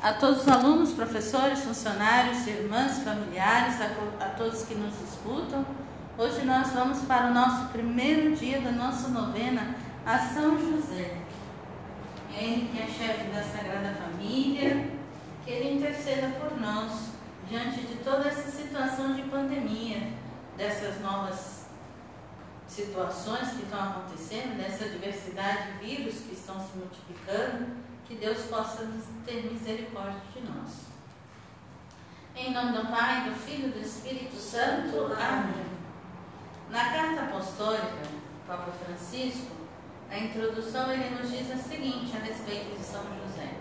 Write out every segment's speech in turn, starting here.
a todos os alunos, professores, funcionários, irmãs, familiares, a, a, todos que nos escutam. Hoje nós vamos para o nosso primeiro dia da nossa novena a São José. Ele que é chefe da Sagrada Família, que ele interceda por nós diante de toda essa situação de pandemia, dessas novas situações que estão acontecendo, dessa diversidade de vírus que estão se multiplicando que Deus possa ter misericórdia de nós. Em nome do Pai, do Filho e do Espírito Santo. Amém. Na carta apostólica, Papa Francisco, a introdução ele nos diz a seguinte a respeito de São José.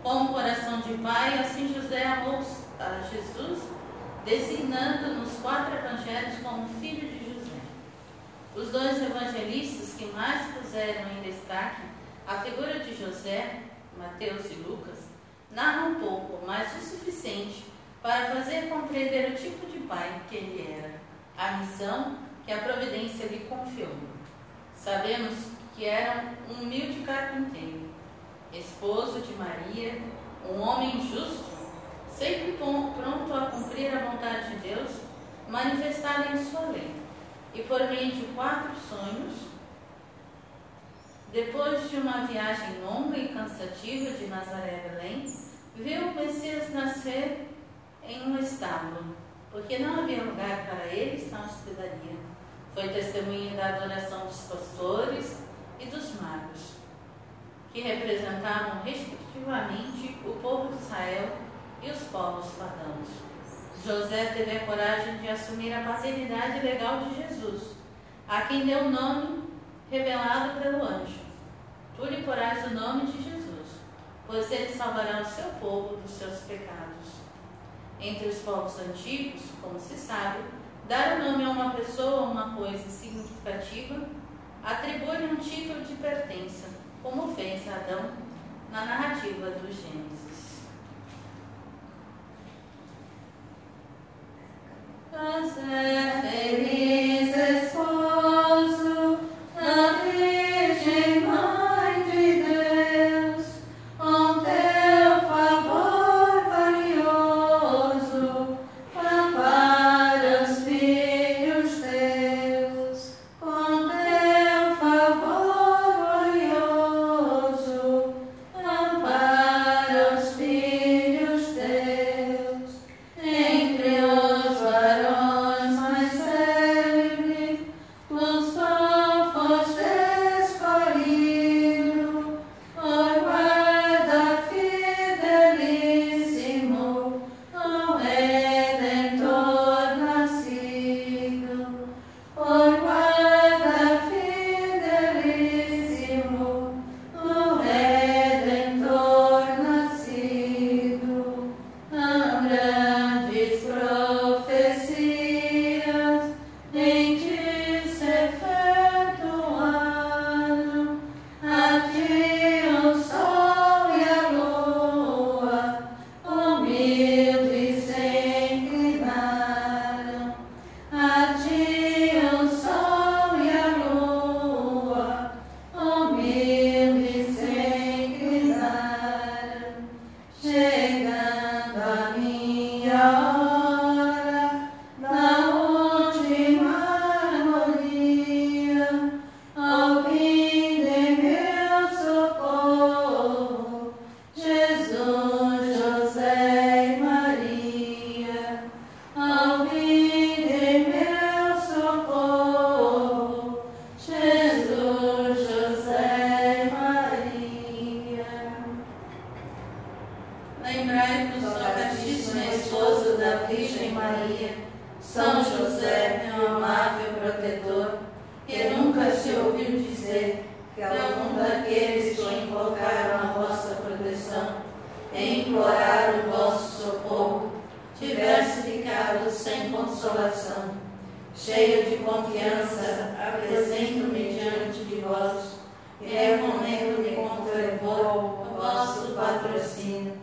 Com o coração de pai, assim José amou a Jesus, designando nos quatro evangelhos como filho de José. Os dois evangelistas que mais puseram em destaque a figura de José Mateus e Lucas, narram pouco, mas o suficiente para fazer compreender o tipo de pai que ele era, a missão que a providência lhe confiou. Sabemos que era um humilde carpinteiro, esposo de Maria, um homem justo, sempre pronto a cumprir a vontade de Deus manifestada em sua lei, e por meio de quatro sonhos depois de uma viagem longa e cansativa de Nazaré a Belém, viu o Messias nascer em um estábulo, porque não havia lugar para eles na hospedaria. Foi testemunha da adoração dos pastores e dos magos, que representavam respectivamente o povo de Israel e os povos pagãos. José teve a coragem de assumir a paternidade legal de Jesus, a quem deu o nome revelado pelo anjo. Tu lhe porás o nome de Jesus, pois ele salvará o seu povo dos seus pecados. Entre os povos antigos, como se sabe, dar o nome a uma pessoa ou uma coisa significativa atribui-lhe um título de pertença, como fez Adão na narrativa do Gênesis. Mas é Lembrai-vos da Santíssima Esposa da Virgem Maria, São José, meu amável protetor, que nunca se ouviu dizer que algum daqueles que invocaram a vossa proteção e imploraram o vosso socorro tivesse ficado sem consolação. Cheio de confiança, apresento-me diante de vós e recomendo-me com fervor o vosso patrocínio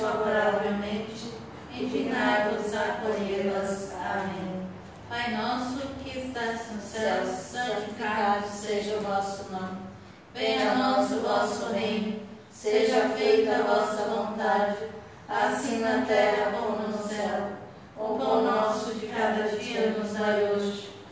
favoravelmente e dignai-vos acolhê-las. Amém. Pai nosso que estás no céu, santificado seja o vosso nome. Venha a nós o vosso reino, seja feita a vossa vontade, assim na terra como no céu. O pão nosso de cada dia nos dai hoje.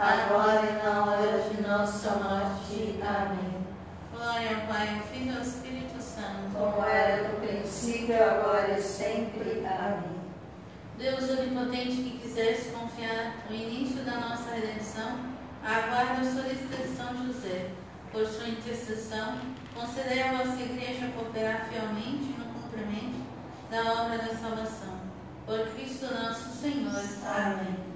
agora e na hora de nossa morte. Amém. Glória ao Pai, ao Filho e ao Espírito Santo. Como era no princípio, agora e sempre. Amém. Deus onipotente que quiseste confiar o início da nossa redenção, aguarda a solicitação de José. Por sua intercessão, concedei a vossa igreja cooperar fielmente no cumprimento da obra da salvação. Por Cristo nosso Senhor. Amém.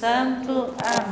Santo. Amém.